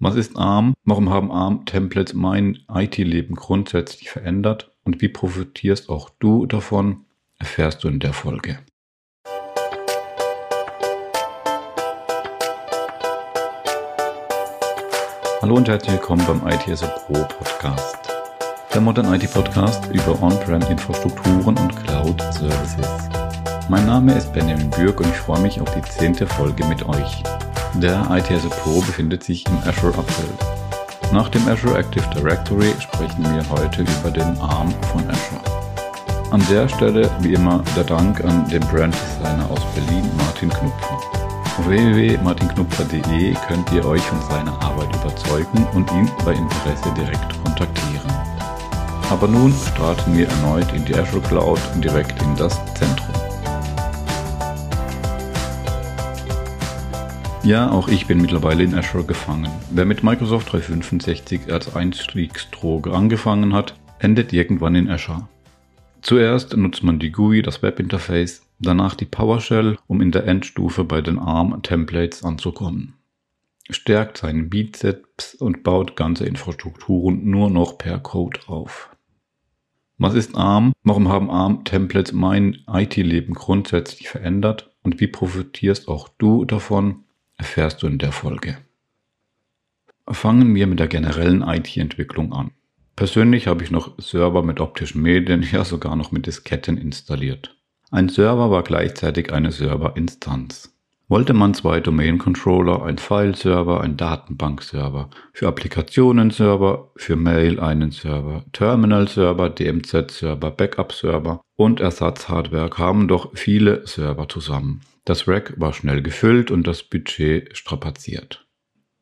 Was ist ARM? Warum haben ARM-Templates mein IT-Leben grundsätzlich verändert? Und wie profitierst auch du davon? Erfährst du in der Folge. Hallo und herzlich willkommen beim IT as a Pro Podcast. Der Modern IT Podcast über On-Prem-Infrastrukturen und Cloud Services. Mein Name ist Benjamin Bürg und ich freue mich auf die zehnte Folge mit euch. Der ITS Pro befindet sich im Azure Update. Nach dem Azure Active Directory sprechen wir heute über den ARM von Azure. An der Stelle wie immer der Dank an den Brand Designer aus Berlin, Martin Knupfer. Auf www.martinknupfer.de könnt ihr euch von seiner Arbeit überzeugen und ihn bei Interesse direkt kontaktieren. Aber nun starten wir erneut in die Azure Cloud und direkt in das Zentrum. Ja, auch ich bin mittlerweile in Azure gefangen. Wer mit Microsoft 365 als Einstiegsdroge angefangen hat, endet irgendwann in Azure. Zuerst nutzt man die GUI, das Webinterface, danach die PowerShell, um in der Endstufe bei den ARM-Templates anzukommen. Stärkt seinen Bizeps und baut ganze Infrastrukturen nur noch per Code auf. Was ist ARM? Warum haben ARM-Templates mein IT-Leben grundsätzlich verändert? Und wie profitierst auch du davon? Erfährst du in der Folge. Fangen wir mit der generellen IT-Entwicklung an. Persönlich habe ich noch Server mit optischen Medien, ja sogar noch mit Disketten installiert. Ein Server war gleichzeitig eine Serverinstanz. Wollte man zwei Domain-Controller, ein File-Server, ein Datenbank-Server, für Applikationen-Server, für Mail einen Server, Terminal-Server, DMZ-Server, Backup-Server und Ersatzhardware kamen doch viele Server zusammen. Das Rack war schnell gefüllt und das Budget strapaziert.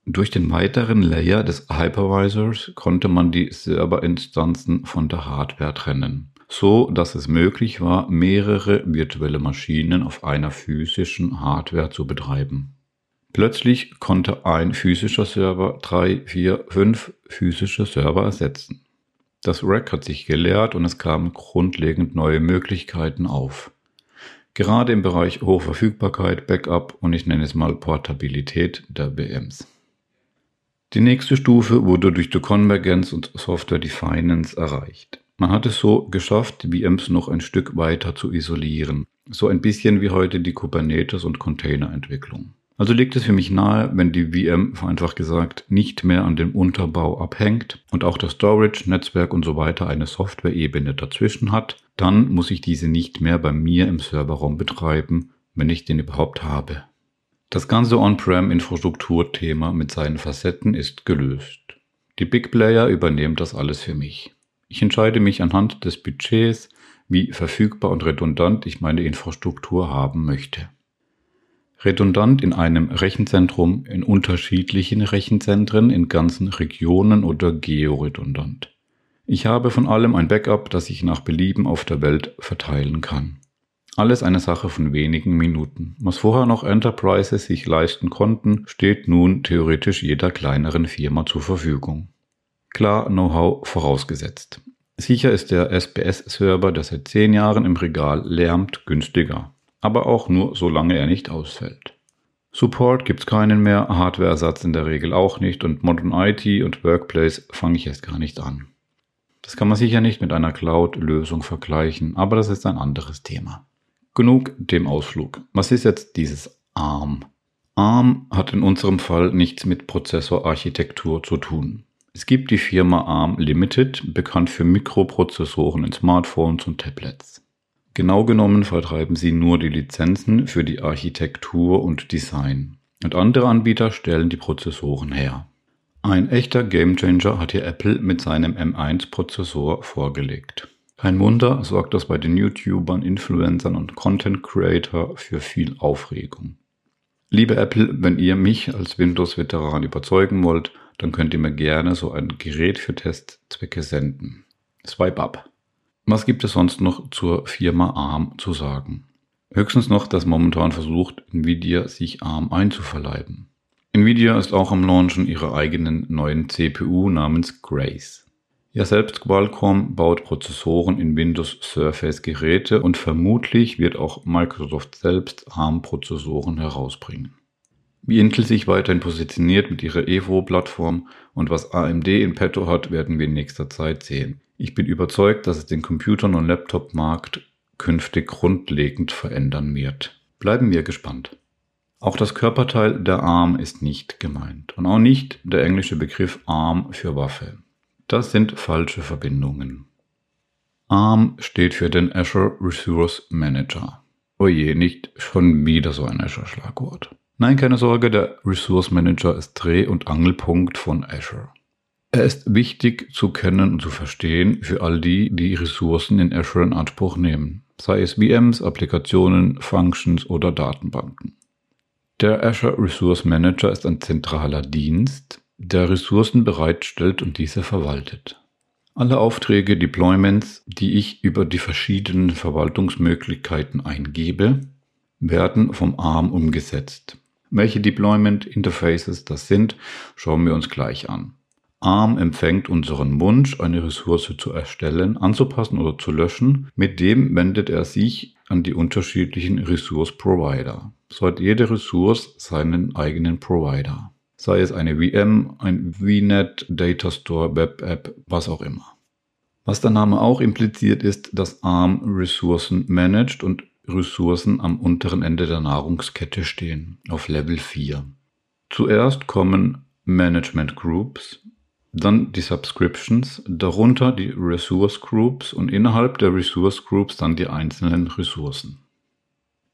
Durch den weiteren Layer des Hypervisors konnte man die Serverinstanzen von der Hardware trennen, so dass es möglich war, mehrere virtuelle Maschinen auf einer physischen Hardware zu betreiben. Plötzlich konnte ein physischer Server drei, vier, fünf physische Server ersetzen. Das Rack hat sich geleert und es kamen grundlegend neue Möglichkeiten auf. Gerade im Bereich Hochverfügbarkeit, Backup und ich nenne es mal Portabilität der VMs. Die nächste Stufe wurde durch die Konvergenz und Software Definance erreicht. Man hat es so geschafft, die VMs noch ein Stück weiter zu isolieren. So ein bisschen wie heute die Kubernetes- und Containerentwicklung. Also liegt es für mich nahe, wenn die VM vereinfacht gesagt nicht mehr an dem Unterbau abhängt und auch das Storage, Netzwerk und so weiter eine Software-Ebene dazwischen hat, dann muss ich diese nicht mehr bei mir im Serverraum betreiben, wenn ich den überhaupt habe. Das ganze On-Prem-Infrastrukturthema mit seinen Facetten ist gelöst. Die Big Player übernehmen das alles für mich. Ich entscheide mich anhand des Budgets, wie verfügbar und redundant ich meine Infrastruktur haben möchte. Redundant in einem Rechenzentrum, in unterschiedlichen Rechenzentren, in ganzen Regionen oder georedundant. Ich habe von allem ein Backup, das ich nach Belieben auf der Welt verteilen kann. Alles eine Sache von wenigen Minuten. Was vorher noch Enterprises sich leisten konnten, steht nun theoretisch jeder kleineren Firma zur Verfügung. Klar, Know-how vorausgesetzt. Sicher ist der SBS-Server, der seit zehn Jahren im Regal lärmt, günstiger aber auch nur solange er nicht ausfällt. Support gibt's keinen mehr, Hardwareersatz in der Regel auch nicht und Modern IT und Workplace fange ich erst gar nicht an. Das kann man sicher nicht mit einer Cloud-Lösung vergleichen, aber das ist ein anderes Thema. Genug dem Ausflug. Was ist jetzt dieses ARM? ARM hat in unserem Fall nichts mit Prozessorarchitektur zu tun. Es gibt die Firma ARM Limited, bekannt für Mikroprozessoren in Smartphones und Tablets. Genau genommen vertreiben sie nur die Lizenzen für die Architektur und Design. Und andere Anbieter stellen die Prozessoren her. Ein echter Gamechanger hat hier Apple mit seinem M1-Prozessor vorgelegt. Kein Wunder, sorgt das bei den YouTubern, Influencern und Content Creator für viel Aufregung. Liebe Apple, wenn ihr mich als Windows-Veteran überzeugen wollt, dann könnt ihr mir gerne so ein Gerät für Testzwecke senden. Swipe up. Was gibt es sonst noch zur Firma ARM zu sagen? Höchstens noch, dass momentan versucht, Nvidia sich ARM einzuverleiben. Nvidia ist auch am Launchen ihrer eigenen neuen CPU namens Grace. Ja, selbst Qualcomm baut Prozessoren in Windows Surface Geräte und vermutlich wird auch Microsoft selbst ARM-Prozessoren herausbringen. Wie Intel sich weiterhin positioniert mit ihrer Evo-Plattform und was AMD in petto hat, werden wir in nächster Zeit sehen. Ich bin überzeugt, dass es den Computern- und Laptop-Markt künftig grundlegend verändern wird. Bleiben wir gespannt. Auch das Körperteil der Arm ist nicht gemeint und auch nicht der englische Begriff Arm für Waffe. Das sind falsche Verbindungen. ARM steht für den Azure Resource Manager. Oje, nicht schon wieder so ein Azure-Schlagwort. Nein, keine Sorge, der Resource Manager ist Dreh- und Angelpunkt von Azure. Er ist wichtig zu kennen und zu verstehen für all die, die Ressourcen in Azure in Anspruch nehmen, sei es VMs, Applikationen, Functions oder Datenbanken. Der Azure Resource Manager ist ein zentraler Dienst, der Ressourcen bereitstellt und diese verwaltet. Alle Aufträge, Deployments, die ich über die verschiedenen Verwaltungsmöglichkeiten eingebe, werden vom ARM umgesetzt. Welche Deployment Interfaces das sind, schauen wir uns gleich an. ARM empfängt unseren Wunsch, eine Ressource zu erstellen, anzupassen oder zu löschen. Mit dem wendet er sich an die unterschiedlichen Resource Provider. So hat jede Ressource seinen eigenen Provider. Sei es eine VM, ein VNet, Data Store, Web App, was auch immer. Was der Name auch impliziert ist, dass ARM Ressourcen managt und Ressourcen am unteren Ende der Nahrungskette stehen, auf Level 4. Zuerst kommen Management Groups, dann die Subscriptions, darunter die Resource Groups und innerhalb der Resource Groups dann die einzelnen Ressourcen.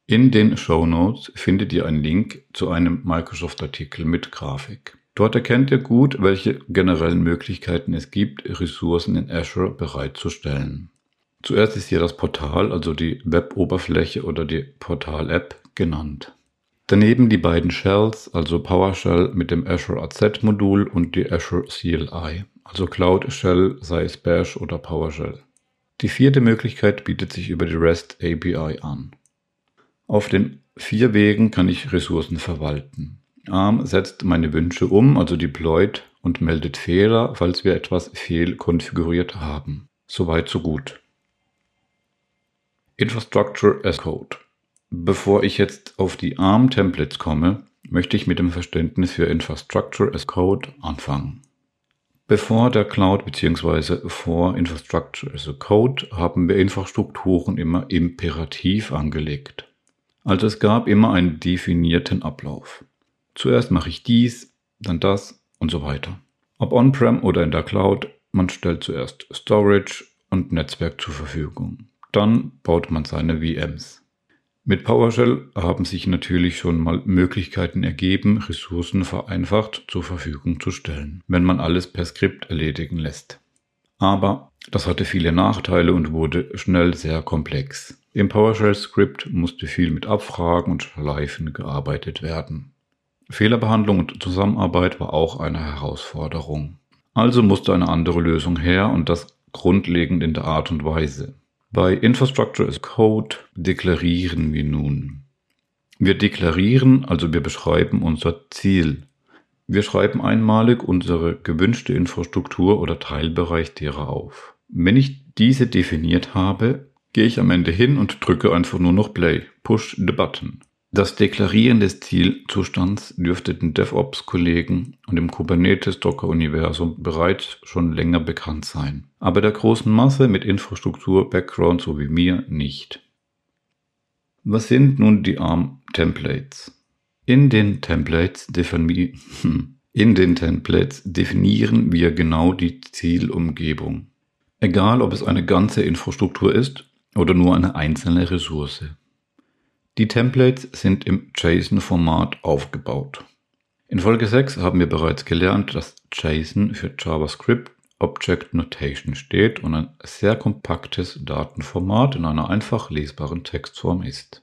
In den Show Notes findet ihr einen Link zu einem Microsoft-Artikel mit Grafik. Dort erkennt ihr gut, welche generellen Möglichkeiten es gibt, Ressourcen in Azure bereitzustellen. Zuerst ist hier das Portal, also die Web-Oberfläche oder die Portal-App genannt. Daneben die beiden Shells, also PowerShell mit dem Azure AZ-Modul und die Azure CLI, also Cloud Shell, sei es Bash oder PowerShell. Die vierte Möglichkeit bietet sich über die REST API an. Auf den vier Wegen kann ich Ressourcen verwalten. ARM setzt meine Wünsche um, also deployt und meldet Fehler, falls wir etwas fehlkonfiguriert haben. Soweit so gut. Infrastructure as Code. Bevor ich jetzt auf die ARM-Templates komme, möchte ich mit dem Verständnis für Infrastructure as Code anfangen. Bevor der Cloud bzw. vor Infrastructure as a Code haben wir Infrastrukturen immer imperativ angelegt. Also es gab immer einen definierten Ablauf. Zuerst mache ich dies, dann das und so weiter. Ob on-prem oder in der Cloud, man stellt zuerst Storage und Netzwerk zur Verfügung. Dann baut man seine VMs. Mit PowerShell haben sich natürlich schon mal Möglichkeiten ergeben, Ressourcen vereinfacht zur Verfügung zu stellen, wenn man alles per Skript erledigen lässt. Aber das hatte viele Nachteile und wurde schnell sehr komplex. Im PowerShell-Skript musste viel mit Abfragen und Schleifen gearbeitet werden. Fehlerbehandlung und Zusammenarbeit war auch eine Herausforderung. Also musste eine andere Lösung her und das grundlegend in der Art und Weise. Bei Infrastructure as Code deklarieren wir nun. Wir deklarieren, also wir beschreiben unser Ziel. Wir schreiben einmalig unsere gewünschte Infrastruktur oder Teilbereich derer auf. Wenn ich diese definiert habe, gehe ich am Ende hin und drücke einfach nur noch Play, Push the Button. Das Deklarieren des Zielzustands dürfte den DevOps-Kollegen und im Kubernetes-Docker-Universum bereits schon länger bekannt sein, aber der großen Masse mit Infrastruktur-Background so wie mir nicht. Was sind nun die ARM-Templates? In den Templates, defini in den Templates definieren wir genau die Zielumgebung. Egal, ob es eine ganze Infrastruktur ist oder nur eine einzelne Ressource. Die Templates sind im JSON-Format aufgebaut. In Folge 6 haben wir bereits gelernt, dass JSON für JavaScript Object Notation steht und ein sehr kompaktes Datenformat in einer einfach lesbaren Textform ist.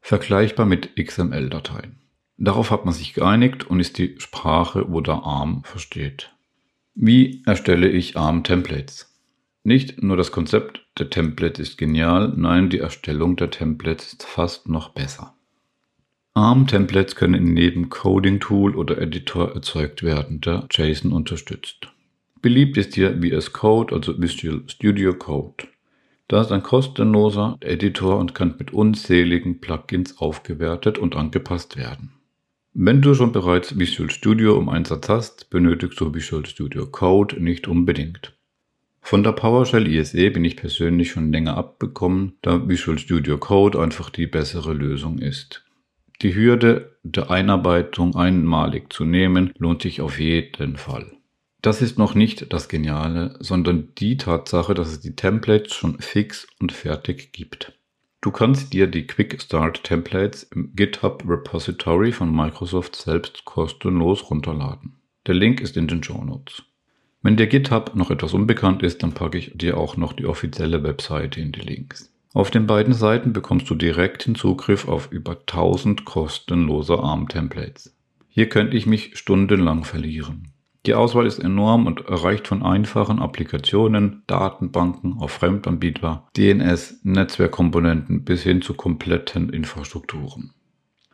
Vergleichbar mit XML-Dateien. Darauf hat man sich geeinigt und ist die Sprache, wo der ARM versteht. Wie erstelle ich ARM-Templates? Nicht nur das Konzept der Template ist genial, nein, die Erstellung der Templates ist fast noch besser. ARM-Templates können in jedem Coding-Tool oder Editor erzeugt werden, der JSON unterstützt. Beliebt ist hier VS Code, also Visual Studio Code. Da ist ein kostenloser Editor und kann mit unzähligen Plugins aufgewertet und angepasst werden. Wenn du schon bereits Visual Studio im Einsatz hast, benötigst du Visual Studio Code nicht unbedingt. Von der PowerShell ISE bin ich persönlich schon länger abbekommen, da Visual Studio Code einfach die bessere Lösung ist. Die Hürde der Einarbeitung einmalig zu nehmen, lohnt sich auf jeden Fall. Das ist noch nicht das Geniale, sondern die Tatsache, dass es die Templates schon fix und fertig gibt. Du kannst dir die Quick Start Templates im GitHub Repository von Microsoft selbst kostenlos runterladen. Der Link ist in den Show Notes. Wenn dir GitHub noch etwas unbekannt ist, dann packe ich dir auch noch die offizielle Webseite in die Links. Auf den beiden Seiten bekommst du direkten Zugriff auf über 1000 kostenlose ARM-Templates. Hier könnte ich mich stundenlang verlieren. Die Auswahl ist enorm und reicht von einfachen Applikationen, Datenbanken auf Fremdanbieter, DNS, Netzwerkkomponenten bis hin zu kompletten Infrastrukturen.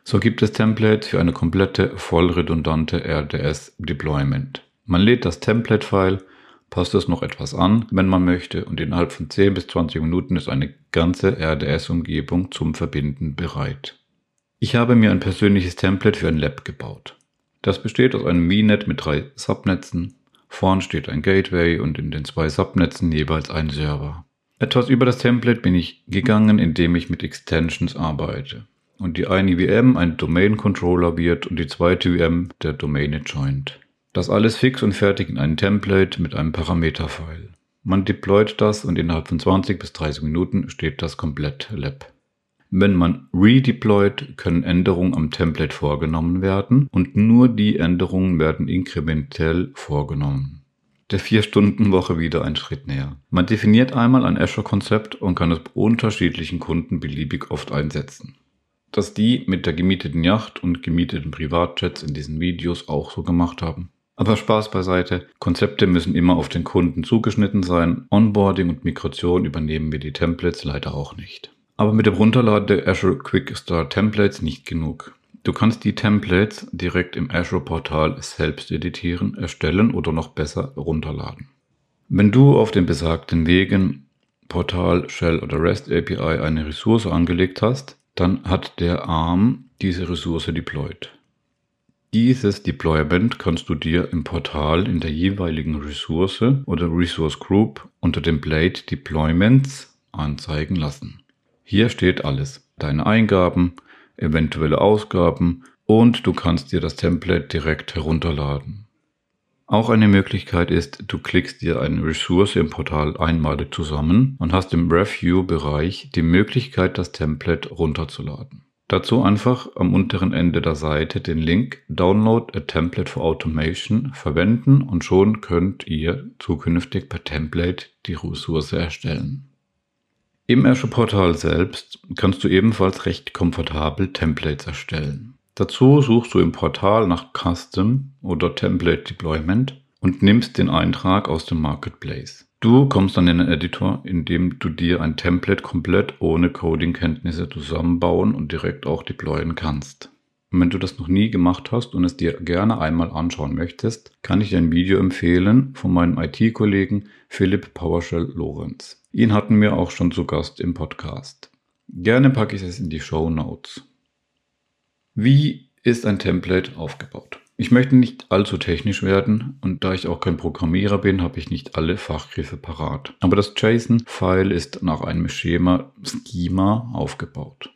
So gibt es Templates für eine komplette, voll redundante RDS-Deployment. Man lädt das Template-File, passt es noch etwas an, wenn man möchte, und innerhalb von 10 bis 20 Minuten ist eine ganze RDS-Umgebung zum Verbinden bereit. Ich habe mir ein persönliches Template für ein Lab gebaut. Das besteht aus einem VNet mit drei Subnetzen. Vorn steht ein Gateway und in den zwei Subnetzen jeweils ein Server. Etwas über das Template bin ich gegangen, indem ich mit Extensions arbeite. Und die eine VM ein Domain Controller wird und die zweite VM der Domain Adjoint. Das alles fix und fertig in einem Template mit einem Parameterfile. Man deployt das und innerhalb von 20 bis 30 Minuten steht das komplett Lab. Wenn man redeployt, können Änderungen am Template vorgenommen werden und nur die Änderungen werden inkrementell vorgenommen. Der 4-Stunden-Woche wieder ein Schritt näher. Man definiert einmal ein Azure-Konzept und kann es unterschiedlichen Kunden beliebig oft einsetzen. Dass die mit der gemieteten Yacht und gemieteten Privatjets in diesen Videos auch so gemacht haben. Aber Spaß beiseite, Konzepte müssen immer auf den Kunden zugeschnitten sein. Onboarding und Migration übernehmen wir die Templates leider auch nicht. Aber mit dem Runterladen der Azure Quick Start Templates nicht genug. Du kannst die Templates direkt im Azure Portal selbst editieren, erstellen oder noch besser runterladen. Wenn du auf den besagten Wegen Portal, Shell oder REST API eine Ressource angelegt hast, dann hat der ARM diese Ressource deployed. Dieses Deployment kannst du dir im Portal in der jeweiligen Ressource oder Resource Group unter dem Blade Deployments anzeigen lassen. Hier steht alles. Deine Eingaben, eventuelle Ausgaben und du kannst dir das Template direkt herunterladen. Auch eine Möglichkeit ist, du klickst dir eine Ressource im Portal einmalig zusammen und hast im Review-Bereich die Möglichkeit, das Template runterzuladen. Dazu einfach am unteren Ende der Seite den Link Download a Template for Automation verwenden und schon könnt ihr zukünftig per Template die Ressource erstellen. Im Azure Portal selbst kannst du ebenfalls recht komfortabel Templates erstellen. Dazu suchst du im Portal nach Custom oder Template Deployment und nimmst den Eintrag aus dem Marketplace. Du kommst dann in den Editor, in dem du dir ein Template komplett ohne Coding-Kenntnisse zusammenbauen und direkt auch deployen kannst. Und wenn du das noch nie gemacht hast und es dir gerne einmal anschauen möchtest, kann ich dir ein Video empfehlen von meinem IT-Kollegen Philipp PowerShell Lorenz. Ihn hatten wir auch schon zu Gast im Podcast. Gerne packe ich es in die Show Notes. Wie ist ein Template aufgebaut? Ich möchte nicht allzu technisch werden und da ich auch kein Programmierer bin, habe ich nicht alle Fachgriffe parat. Aber das JSON-File ist nach einem Schema Schema aufgebaut.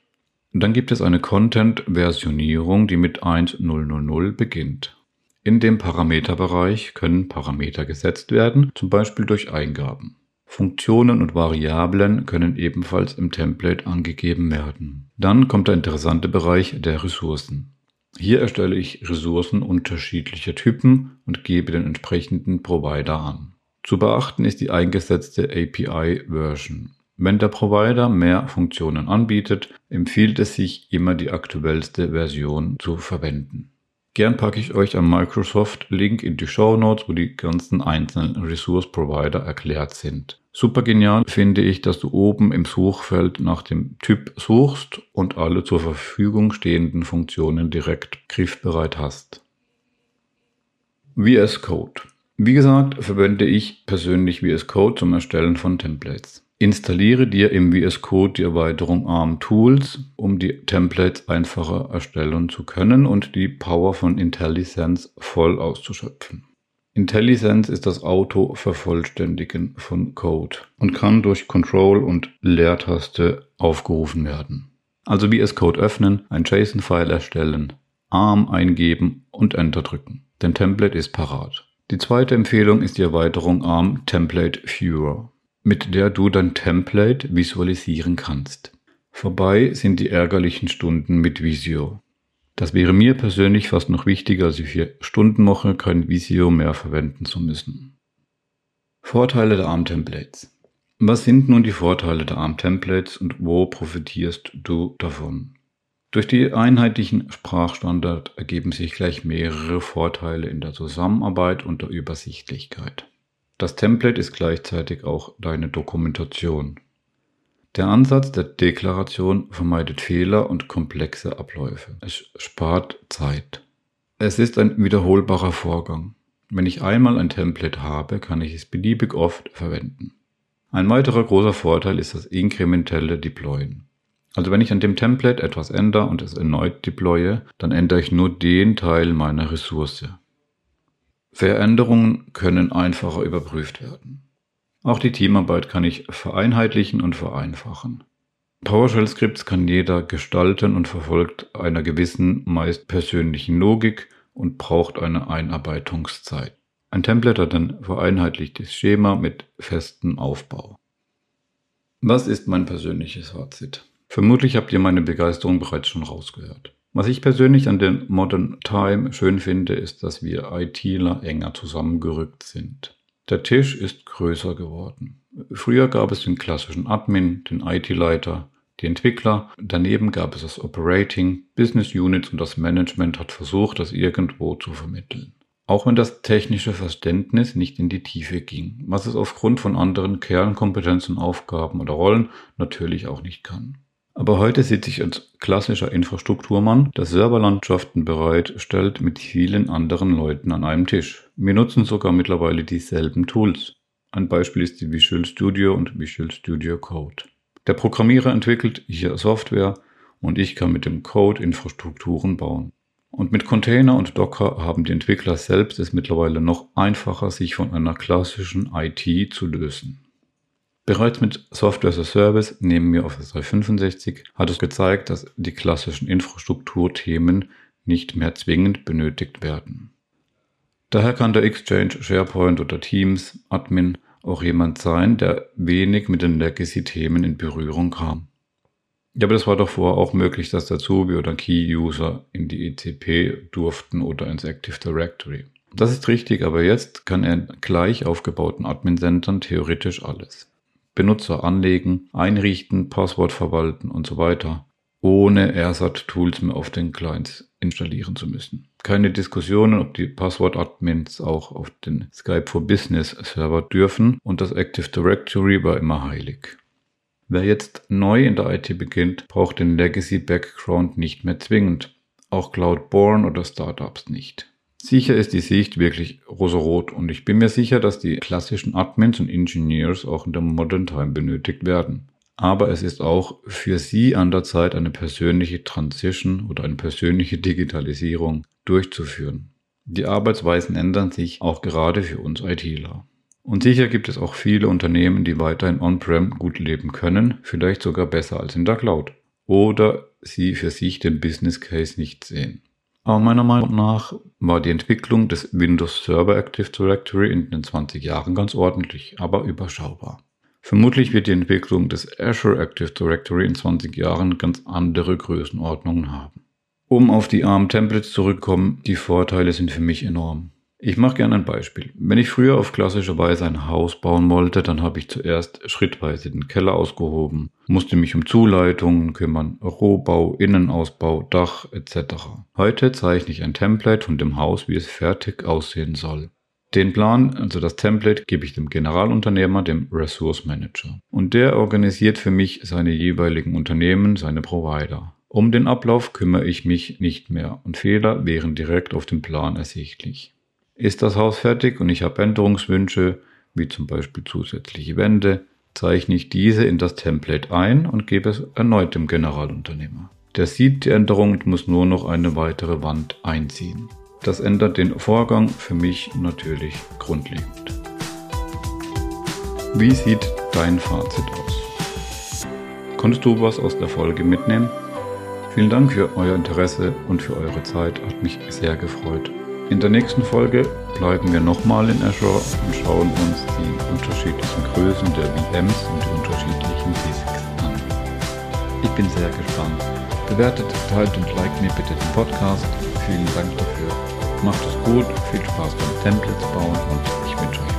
Dann gibt es eine Content-Versionierung, die mit 1000 beginnt. In dem Parameterbereich können Parameter gesetzt werden, zum Beispiel durch Eingaben. Funktionen und Variablen können ebenfalls im Template angegeben werden. Dann kommt der interessante Bereich der Ressourcen. Hier erstelle ich Ressourcen unterschiedlicher Typen und gebe den entsprechenden Provider an. Zu beachten ist die eingesetzte API-Version. Wenn der Provider mehr Funktionen anbietet, empfiehlt es sich immer die aktuellste Version zu verwenden. Gern packe ich euch am Microsoft-Link in die Show Notes, wo die ganzen einzelnen Resource Provider erklärt sind. Super genial finde ich, dass du oben im Suchfeld nach dem Typ suchst und alle zur Verfügung stehenden Funktionen direkt griffbereit hast. VS Code. Wie gesagt, verwende ich persönlich VS Code zum Erstellen von Templates. Installiere dir im VS Code die Erweiterung ARM Tools, um die Templates einfacher erstellen zu können und die Power von IntelliSense voll auszuschöpfen. IntelliSense ist das Auto-Vervollständigen von Code und kann durch Control und Leertaste aufgerufen werden. Also VS Code öffnen, ein JSON-File erstellen, ARM eingeben und Enter drücken. Denn Template ist parat. Die zweite Empfehlung ist die Erweiterung ARM Template Viewer mit der du dein Template visualisieren kannst. Vorbei sind die ärgerlichen Stunden mit Visio. Das wäre mir persönlich fast noch wichtiger, als die vier Stunden Woche kein Visio mehr verwenden zu müssen. Vorteile der ARM-Templates. Was sind nun die Vorteile der ARM-Templates und wo profitierst du davon? Durch die einheitlichen Sprachstandard ergeben sich gleich mehrere Vorteile in der Zusammenarbeit und der Übersichtlichkeit. Das Template ist gleichzeitig auch deine Dokumentation. Der Ansatz der Deklaration vermeidet Fehler und komplexe Abläufe. Es spart Zeit. Es ist ein wiederholbarer Vorgang. Wenn ich einmal ein Template habe, kann ich es beliebig oft verwenden. Ein weiterer großer Vorteil ist das inkrementelle Deployen. Also wenn ich an dem Template etwas ändere und es erneut deploye, dann ändere ich nur den Teil meiner Ressource. Veränderungen können einfacher überprüft werden. Auch die Teamarbeit kann ich vereinheitlichen und vereinfachen. PowerShell-Skripts kann jeder gestalten und verfolgt einer gewissen, meist persönlichen Logik und braucht eine Einarbeitungszeit. Ein Template hat ein vereinheitlichtes Schema mit festem Aufbau. Was ist mein persönliches Fazit? Vermutlich habt ihr meine Begeisterung bereits schon rausgehört. Was ich persönlich an den Modern Time schön finde, ist, dass wir ITler enger zusammengerückt sind. Der Tisch ist größer geworden. Früher gab es den klassischen Admin, den IT-Leiter, die Entwickler, daneben gab es das Operating, Business Units und das Management hat versucht, das irgendwo zu vermitteln. Auch wenn das technische Verständnis nicht in die Tiefe ging, was es aufgrund von anderen Kernkompetenzen, Aufgaben oder Rollen natürlich auch nicht kann. Aber heute sitze ich als klassischer Infrastrukturmann, der Serverlandschaften bereitstellt mit vielen anderen Leuten an einem Tisch. Wir nutzen sogar mittlerweile dieselben Tools. Ein Beispiel ist die Visual Studio und Visual Studio Code. Der Programmierer entwickelt hier Software und ich kann mit dem Code Infrastrukturen bauen. Und mit Container und Docker haben die Entwickler selbst es mittlerweile noch einfacher, sich von einer klassischen IT zu lösen. Bereits mit Software as a Service neben mir Office 365 hat es gezeigt, dass die klassischen Infrastrukturthemen nicht mehr zwingend benötigt werden. Daher kann der Exchange, SharePoint oder Teams Admin auch jemand sein, der wenig mit den Legacy-Themen in Berührung kam. Ja, aber das war doch vorher auch möglich, dass der Zubi oder Key-User in die ECP durften oder ins Active Directory. Das ist richtig, aber jetzt kann er gleich aufgebauten Admin-Centern theoretisch alles. Benutzer anlegen, einrichten, Passwort verwalten und so weiter, ohne AirSat-Tools mehr auf den Clients installieren zu müssen. Keine Diskussionen, ob die Passwort-Admins auch auf den Skype for Business Server dürfen und das Active Directory war immer heilig. Wer jetzt neu in der IT beginnt, braucht den Legacy Background nicht mehr zwingend. Auch Cloud-Born oder Startups nicht. Sicher ist die Sicht wirklich rosarot und ich bin mir sicher, dass die klassischen Admins und Engineers auch in der Modern Time benötigt werden. Aber es ist auch für sie an der Zeit, eine persönliche Transition oder eine persönliche Digitalisierung durchzuführen. Die Arbeitsweisen ändern sich auch gerade für uns ITler. Und sicher gibt es auch viele Unternehmen, die weiterhin on-prem gut leben können, vielleicht sogar besser als in der Cloud. Oder sie für sich den Business Case nicht sehen. Aber meiner Meinung nach war die Entwicklung des Windows Server Active Directory in den 20 Jahren ganz ordentlich, aber überschaubar. Vermutlich wird die Entwicklung des Azure Active Directory in 20 Jahren ganz andere Größenordnungen haben. Um auf die ARM-Templates zurückzukommen, die Vorteile sind für mich enorm. Ich mache gerne ein Beispiel. Wenn ich früher auf klassische Weise ein Haus bauen wollte, dann habe ich zuerst schrittweise den Keller ausgehoben, musste mich um Zuleitungen kümmern, Rohbau, Innenausbau, Dach etc. Heute zeichne ich ein Template von dem Haus, wie es fertig aussehen soll. Den Plan, also das Template, gebe ich dem Generalunternehmer, dem Resource Manager. Und der organisiert für mich seine jeweiligen Unternehmen, seine Provider. Um den Ablauf kümmere ich mich nicht mehr und Fehler wären direkt auf dem Plan ersichtlich. Ist das Haus fertig und ich habe Änderungswünsche, wie zum Beispiel zusätzliche Wände, zeichne ich diese in das Template ein und gebe es erneut dem Generalunternehmer. Der sieht die Änderung und muss nur noch eine weitere Wand einziehen. Das ändert den Vorgang für mich natürlich grundlegend. Wie sieht dein Fazit aus? Konntest du was aus der Folge mitnehmen? Vielen Dank für euer Interesse und für eure Zeit, hat mich sehr gefreut. In der nächsten Folge bleiben wir nochmal in Azure und schauen uns die unterschiedlichen Größen der VMs und die unterschiedlichen Basics an. Ich bin sehr gespannt. Bewertet, teilt und liked mir bitte den Podcast. Vielen Dank dafür. Macht es gut, viel Spaß beim Templates bauen und ich wünsche euch